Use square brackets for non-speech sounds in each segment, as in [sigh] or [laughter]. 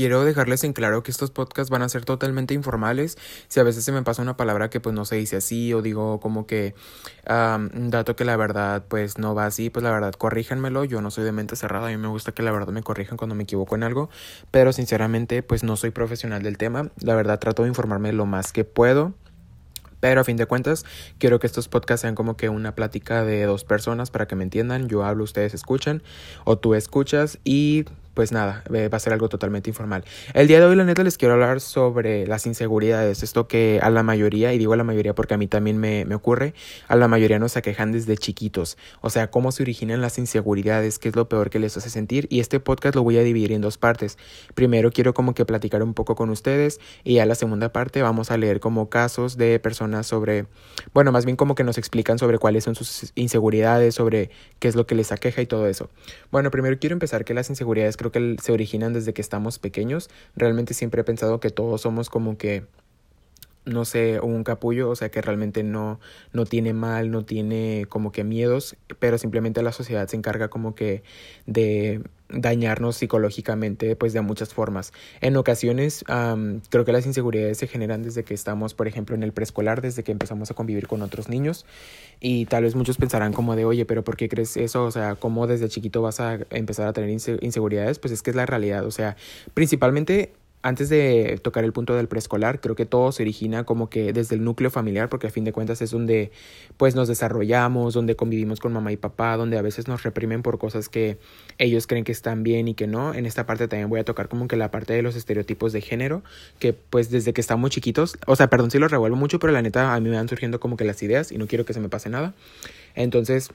quiero dejarles en claro que estos podcasts van a ser totalmente informales. Si a veces se me pasa una palabra que pues no se dice así o digo como que un dato que la verdad pues no va así, pues la verdad corríjanmelo. Yo no soy de mente cerrada, a mí me gusta que la verdad me corrijan cuando me equivoco en algo, pero sinceramente pues no soy profesional del tema. La verdad trato de informarme lo más que puedo. Pero a fin de cuentas, quiero que estos podcasts sean como que una plática de dos personas para que me entiendan. Yo hablo, ustedes escuchan o tú escuchas y pues nada, eh, va a ser algo totalmente informal. El día de hoy, la neta, les quiero hablar sobre las inseguridades. Esto que a la mayoría, y digo a la mayoría porque a mí también me, me ocurre, a la mayoría nos aquejan desde chiquitos. O sea, cómo se originan las inseguridades, qué es lo peor que les hace sentir. Y este podcast lo voy a dividir en dos partes. Primero quiero como que platicar un poco con ustedes y a la segunda parte vamos a leer como casos de personas sobre, bueno, más bien como que nos explican sobre cuáles son sus inseguridades, sobre qué es lo que les aqueja y todo eso. Bueno, primero quiero empezar que las inseguridades creo que se originan desde que estamos pequeños. Realmente siempre he pensado que todos somos como que no sé, un capullo, o sea que realmente no, no tiene mal, no tiene como que miedos, pero simplemente la sociedad se encarga como que de dañarnos psicológicamente pues de muchas formas. En ocasiones creo que las inseguridades se generan desde que estamos, por ejemplo, en el preescolar, desde que empezamos a convivir con otros niños y tal vez muchos pensarán como de, oye, pero ¿por qué crees eso? O sea, ¿cómo desde chiquito vas a empezar a tener inseguridades? Pues es que es la realidad, o sea, principalmente antes de tocar el punto del preescolar, creo que todo se origina como que desde el núcleo familiar, porque a fin de cuentas es donde pues nos desarrollamos, donde convivimos con mamá y papá, donde a veces nos reprimen por cosas que ellos creen que están bien y que no. En esta parte también voy a tocar como que la parte de los estereotipos de género, que pues desde que estamos chiquitos, o sea, perdón si lo revuelvo mucho, pero la neta a mí me van surgiendo como que las ideas y no quiero que se me pase nada. Entonces,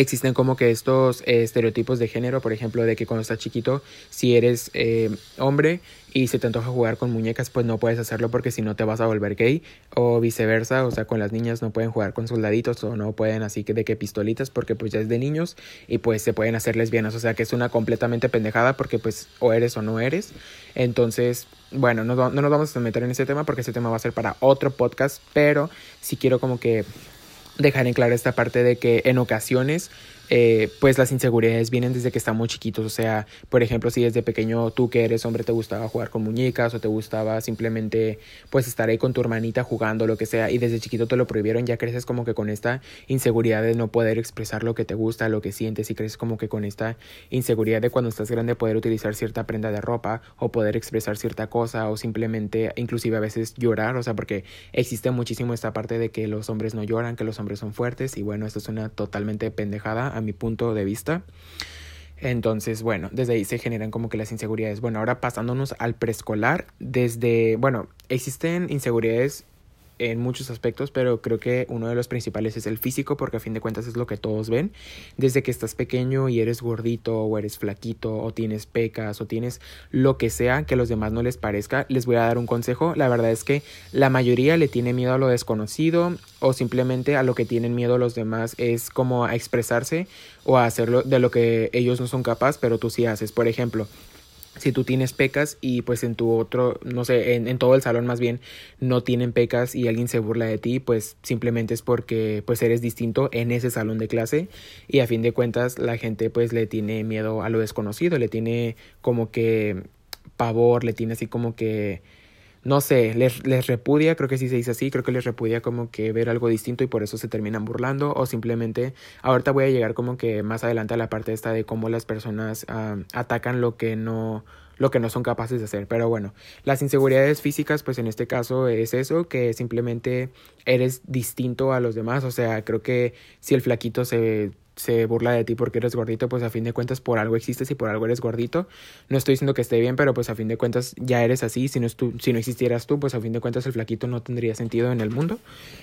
existen como que estos eh, estereotipos de género, por ejemplo, de que cuando estás chiquito, si eres eh, hombre y se te antoja jugar con muñecas, pues no puedes hacerlo porque si no te vas a volver gay, o viceversa, o sea, con las niñas no pueden jugar con soldaditos o no pueden así que de que pistolitas porque pues ya es de niños y pues se pueden hacer lesbianas, o sea que es una completamente pendejada porque pues o eres o no eres. Entonces, bueno, no, no nos vamos a meter en ese tema porque ese tema va a ser para otro podcast, pero si quiero como que dejar en claro esta parte de que en ocasiones eh, pues las inseguridades vienen desde que estamos chiquitos. O sea, por ejemplo, si desde pequeño tú que eres hombre te gustaba jugar con muñecas o te gustaba simplemente pues estar ahí con tu hermanita jugando, lo que sea, y desde chiquito te lo prohibieron, ya creces como que con esta inseguridad de no poder expresar lo que te gusta, lo que sientes, y creces como que con esta inseguridad de cuando estás grande poder utilizar cierta prenda de ropa o poder expresar cierta cosa o simplemente inclusive a veces llorar, o sea, porque existe muchísimo esta parte de que los hombres no lloran, que los hombres son fuertes, y bueno, esto es una totalmente pendejada a mi punto de vista. Entonces, bueno, desde ahí se generan como que las inseguridades. Bueno, ahora pasándonos al preescolar, desde, bueno, existen inseguridades en muchos aspectos, pero creo que uno de los principales es el físico, porque a fin de cuentas es lo que todos ven. Desde que estás pequeño y eres gordito o eres flaquito o tienes pecas o tienes lo que sea que a los demás no les parezca, les voy a dar un consejo. La verdad es que la mayoría le tiene miedo a lo desconocido o simplemente a lo que tienen miedo los demás es como a expresarse o a hacerlo de lo que ellos no son capaces, pero tú sí haces. Por ejemplo, si tú tienes pecas y pues en tu otro, no sé, en, en, todo el salón más bien no tienen pecas y alguien se burla de ti, pues simplemente es porque pues eres distinto en ese salón de clase y a fin de cuentas la gente pues le tiene miedo a lo desconocido, le tiene como que pavor, le tiene así como que no sé, les, les repudia, creo que sí se dice así, creo que les repudia como que ver algo distinto y por eso se terminan burlando o simplemente, ahorita voy a llegar como que más adelante a la parte esta de cómo las personas atacan lo que no lo que no son capaces de hacer. Pero bueno, las inseguridades físicas, pues en este caso es eso, que simplemente eres distinto a los demás. O sea, creo que si el flaquito se se burla de ti porque eres gordito, pues a fin de cuentas por algo existes y por algo eres gordito. No estoy diciendo que esté bien, pero pues a fin de cuentas ya eres así. Si no, tú, si no existieras tú, pues a fin de cuentas el flaquito no tendría sentido en el mundo.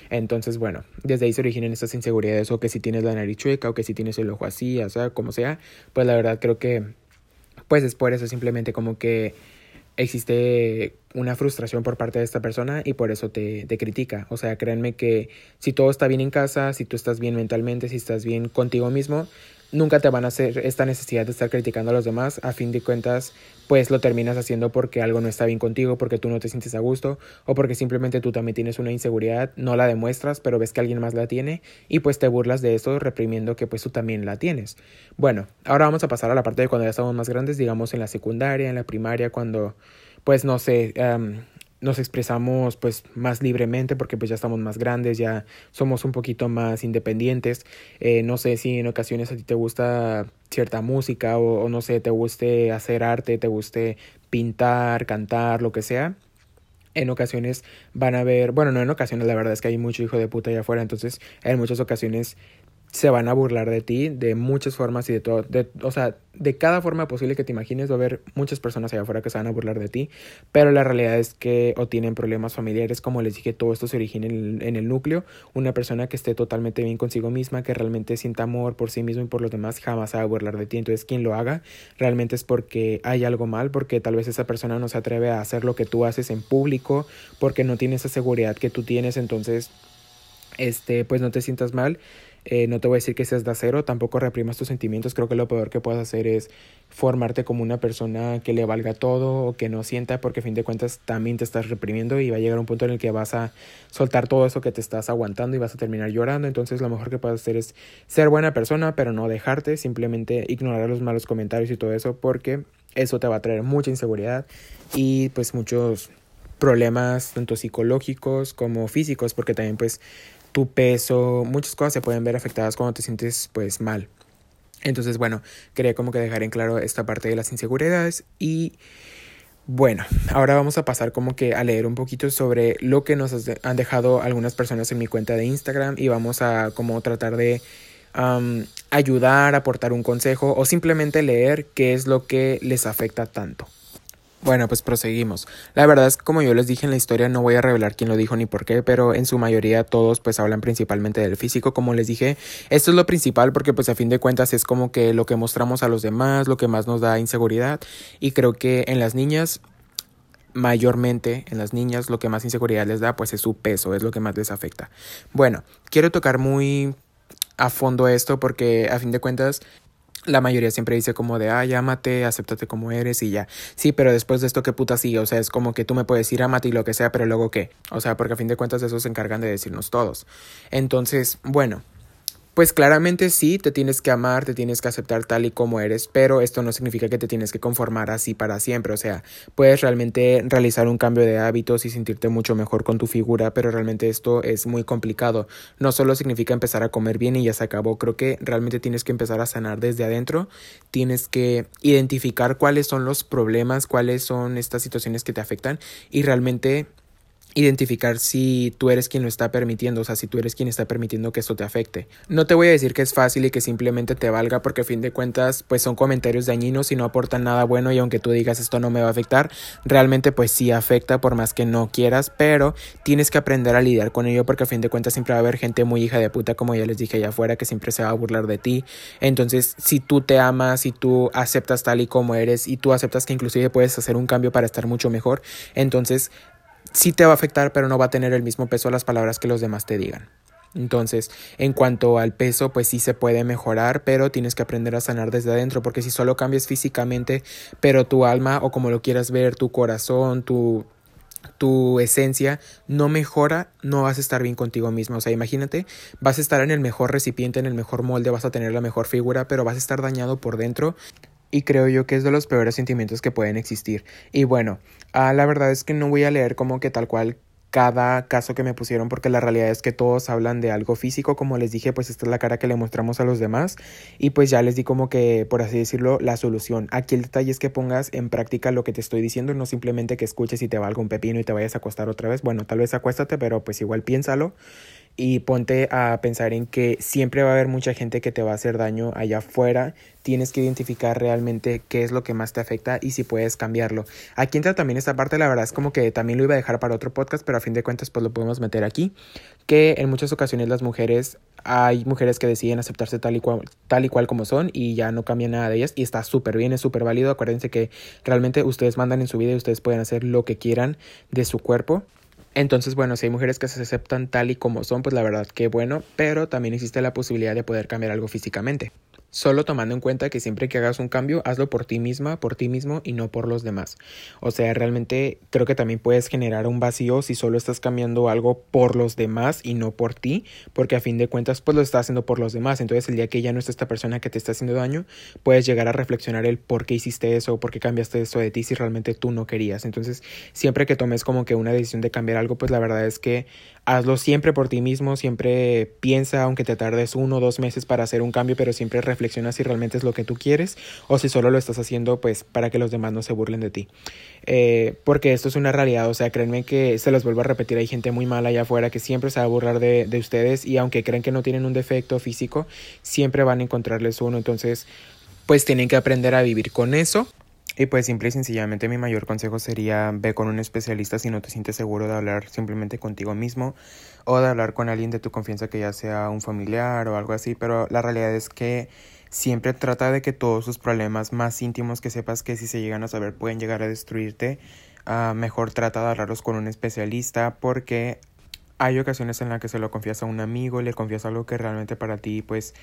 Entonces, bueno, desde ahí se originan estas inseguridades o que si tienes la nariz chueca o que si tienes el ojo así, o sea, como sea, pues la verdad creo que pues es por eso simplemente como que existe una frustración por parte de esta persona y por eso te, te, critica. O sea, créanme que si todo está bien en casa, si tú estás bien mentalmente, si estás bien contigo mismo, nunca te van a hacer esta necesidad de estar criticando a los demás. A fin de cuentas, pues lo terminas haciendo porque algo no está bien contigo, porque tú no te sientes a gusto o porque simplemente tú también tienes una inseguridad, no la demuestras, pero ves que alguien más la tiene y pues te burlas de eso reprimiendo que pues tú también la tienes. Bueno, ahora vamos a pasar a la parte de cuando ya estamos más grandes, digamos en la secundaria, en la primaria, cuando pues no sé, nos expresamos pues más libremente porque pues ya estamos más grandes, ya somos un poquito más independientes. Eh, no sé si en ocasiones a ti te gusta cierta música o, o, no sé, te guste hacer arte, te guste pintar, cantar, lo que sea. En ocasiones van a ver, bueno, no en ocasiones, la verdad es que hay mucho hijo de puta allá afuera, entonces en muchas ocasiones se van a burlar de ti de muchas formas y de todo, o sea, de cada forma posible que te imagines va a haber muchas personas allá afuera que se van a burlar de ti, pero la realidad es que o tienen problemas familiares, como les dije, todo esto se origina en el, en el núcleo, una persona que esté totalmente bien consigo misma, que realmente sienta amor por sí mismo y por los demás, jamás se va a burlar de ti, entonces quien lo haga realmente es porque hay algo mal, porque tal vez esa persona no se atreve a hacer lo que tú haces en público, porque no tiene esa seguridad que tú tienes, entonces, este, pues no te sientas mal eh, no te voy a decir que seas de acero, tampoco reprimas tus sentimientos. Creo que lo peor que puedes hacer es formarte como una persona que le valga todo o que no sienta, porque a fin de cuentas también te estás reprimiendo y va a llegar un punto en el que vas a soltar todo eso que te estás aguantando y vas a terminar llorando. Entonces lo mejor que puedes hacer es ser buena persona, pero no dejarte, simplemente ignorar los malos comentarios y todo eso, porque eso te va a traer mucha inseguridad y pues muchos problemas tanto psicológicos como físicos porque también pues tu peso, muchas cosas se pueden ver afectadas cuando te sientes pues mal. Entonces, bueno, quería como que dejar en claro esta parte de las inseguridades y bueno, ahora vamos a pasar como que a leer un poquito sobre lo que nos han dejado algunas personas en mi cuenta de Instagram y vamos a como tratar de ayudar, aportar un consejo o simplemente leer qué es lo que les afecta tanto. Bueno, pues proseguimos. La verdad es que como yo les dije en la historia, no voy a revelar quién lo dijo ni por qué, pero en su mayoría todos pues hablan principalmente del físico, como les dije. Esto es lo principal porque pues a fin de cuentas es como que lo que mostramos a los demás, lo que más nos da inseguridad y creo que en las niñas mayormente en las niñas lo que más inseguridad les da pues es su peso, es lo que más les afecta. Bueno, quiero tocar muy a fondo esto porque a fin de cuentas la mayoría siempre dice como de, ay, ámate, acéptate como eres y ya. Sí, pero después de esto, ¿qué puta sigue? O sea, es como que tú me puedes decir ámate y lo que sea, pero luego qué. O sea, porque a fin de cuentas eso se encargan de decirnos todos. Entonces, bueno, pues claramente sí, te tienes que amar, te tienes que aceptar tal y como eres, pero esto no significa que te tienes que conformar así para siempre, o sea, puedes realmente realizar un cambio de hábitos y sentirte mucho mejor con tu figura, pero realmente esto es muy complicado. No solo significa empezar a comer bien y ya se acabó, creo que realmente tienes que empezar a sanar desde adentro, tienes que identificar cuáles son los problemas, cuáles son estas situaciones que te afectan y realmente identificar si tú eres quien lo está permitiendo, o sea, si tú eres quien está permitiendo que esto te afecte. No te voy a decir que es fácil y que simplemente te valga porque a fin de cuentas pues son comentarios dañinos y no aportan nada bueno y aunque tú digas esto no me va a afectar, realmente pues sí afecta por más que no quieras, pero tienes que aprender a lidiar con ello porque a fin de cuentas siempre va a haber gente muy hija de puta como ya les dije allá afuera que siempre se va a burlar de ti. Entonces, si tú te amas, si tú aceptas tal y como eres y tú aceptas que inclusive puedes hacer un cambio para estar mucho mejor, entonces sí te va a afectar, pero no va a tener el mismo peso las palabras que los demás te digan. Entonces, en cuanto al peso, pues sí se puede mejorar, pero tienes que aprender a sanar desde adentro, porque si solo cambias físicamente, pero tu alma o como lo quieras ver, tu corazón, tu tu esencia no mejora, no vas a estar bien contigo mismo. O sea, imagínate, vas a estar en el mejor recipiente, en el mejor molde, vas a tener la mejor figura, pero vas a estar dañado por dentro y creo yo que es de los peores sentimientos que pueden existir. Y bueno, ah, la verdad es que no voy a leer como que tal cual cada caso que me pusieron porque la realidad es que todos hablan de algo físico, como les dije, pues esta es la cara que le mostramos a los demás y pues ya les di como que, por así decirlo, la solución. Aquí el detalle es que pongas en práctica lo que te estoy diciendo, no simplemente que escuches y te valga un pepino y te vayas a acostar otra vez. Bueno, tal vez acuéstate, pero pues igual piénsalo y ponte a pensar en que siempre va a haber mucha gente que te va a hacer daño allá afuera. Tienes que identificar realmente qué es lo que más te afecta y si puedes cambiarlo. Aquí entra también esta parte, la verdad es como que también lo iba a dejar para otro podcast, pero a fin de cuentas pues lo podemos meter aquí, que en muchas ocasiones las mujeres, hay mujeres que deciden aceptarse tal y cual, tal y cual como son y ya no cambia nada de ellas y está súper bien, es súper válido. Acuérdense que realmente ustedes mandan en su vida y ustedes pueden hacer lo que quieran de su cuerpo. Entonces, bueno, si hay mujeres que se aceptan tal y como son, pues la verdad que bueno, pero también existe la posibilidad de poder cambiar algo físicamente. Solo tomando en cuenta que siempre que hagas un cambio, hazlo por ti misma, por ti mismo y no por los demás. O sea, realmente creo que también puedes generar un vacío si solo estás cambiando algo por los demás y no por ti, porque a fin de cuentas pues lo estás haciendo por los demás. Entonces el día que ya no está esta persona que te está haciendo daño, puedes llegar a reflexionar el por qué hiciste eso, por qué cambiaste eso de ti si realmente tú no querías. Entonces siempre que tomes como que una decisión de cambiar algo, pues la verdad es que hazlo siempre por ti mismo, siempre piensa, aunque te tardes uno o dos meses para hacer un cambio, pero siempre reflexiona si realmente es lo que tú quieres o si solo lo estás haciendo pues para que los demás no se burlen de ti. Eh, porque esto es una realidad, o sea, créanme que se los vuelvo a repetir, hay gente muy mala allá afuera que siempre se va a burlar de, de ustedes y aunque creen que no tienen un defecto físico, siempre van a encontrarles uno, entonces pues tienen que aprender a vivir con eso y pues simple y sencillamente mi mayor consejo sería ve con un especialista si no te sientes seguro de hablar simplemente contigo mismo o de hablar con alguien de tu confianza que ya sea un familiar o algo así, pero la realidad es que siempre trata de que todos sus problemas más íntimos que sepas que si se llegan a saber pueden llegar a destruirte, uh, mejor trata de hablarlos con un especialista porque hay ocasiones en las que se lo confías a un amigo, le confías algo que realmente para ti pues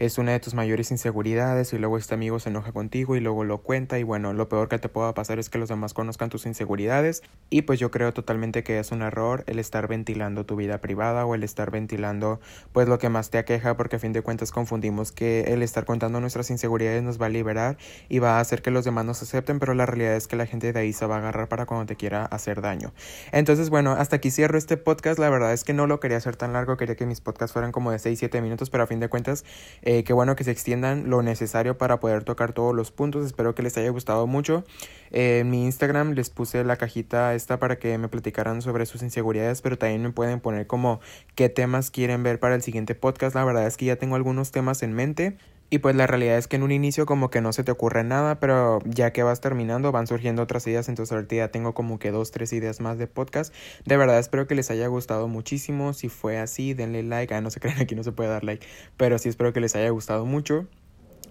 es una de tus mayores inseguridades y luego este amigo se enoja contigo y luego lo cuenta y bueno, lo peor que te pueda pasar es que los demás conozcan tus inseguridades y pues yo creo totalmente que es un error el estar ventilando tu vida privada o el estar ventilando pues lo que más te aqueja porque a fin de cuentas confundimos que el estar contando nuestras inseguridades nos va a liberar y va a hacer que los demás nos acepten pero la realidad es que la gente de ahí se va a agarrar para cuando te quiera hacer daño. Entonces bueno, hasta aquí cierro este podcast, la verdad es que no lo quería hacer tan largo, quería que mis podcasts fueran como de 6-7 minutos pero a fin de cuentas eh, qué bueno que se extiendan lo necesario para poder tocar todos los puntos. Espero que les haya gustado mucho. Eh, en mi Instagram les puse la cajita esta para que me platicaran sobre sus inseguridades, pero también me pueden poner como qué temas quieren ver para el siguiente podcast. La verdad es que ya tengo algunos temas en mente. Y pues la realidad es que en un inicio como que no se te ocurre nada, pero ya que vas terminando van surgiendo otras ideas, entonces ahorita ya tengo como que dos, tres ideas más de podcast. De verdad espero que les haya gustado muchísimo, si fue así denle like, ah no se [laughs] crean aquí no se puede dar like, pero sí espero que les haya gustado mucho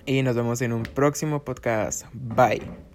y nos vemos en un próximo podcast. Bye.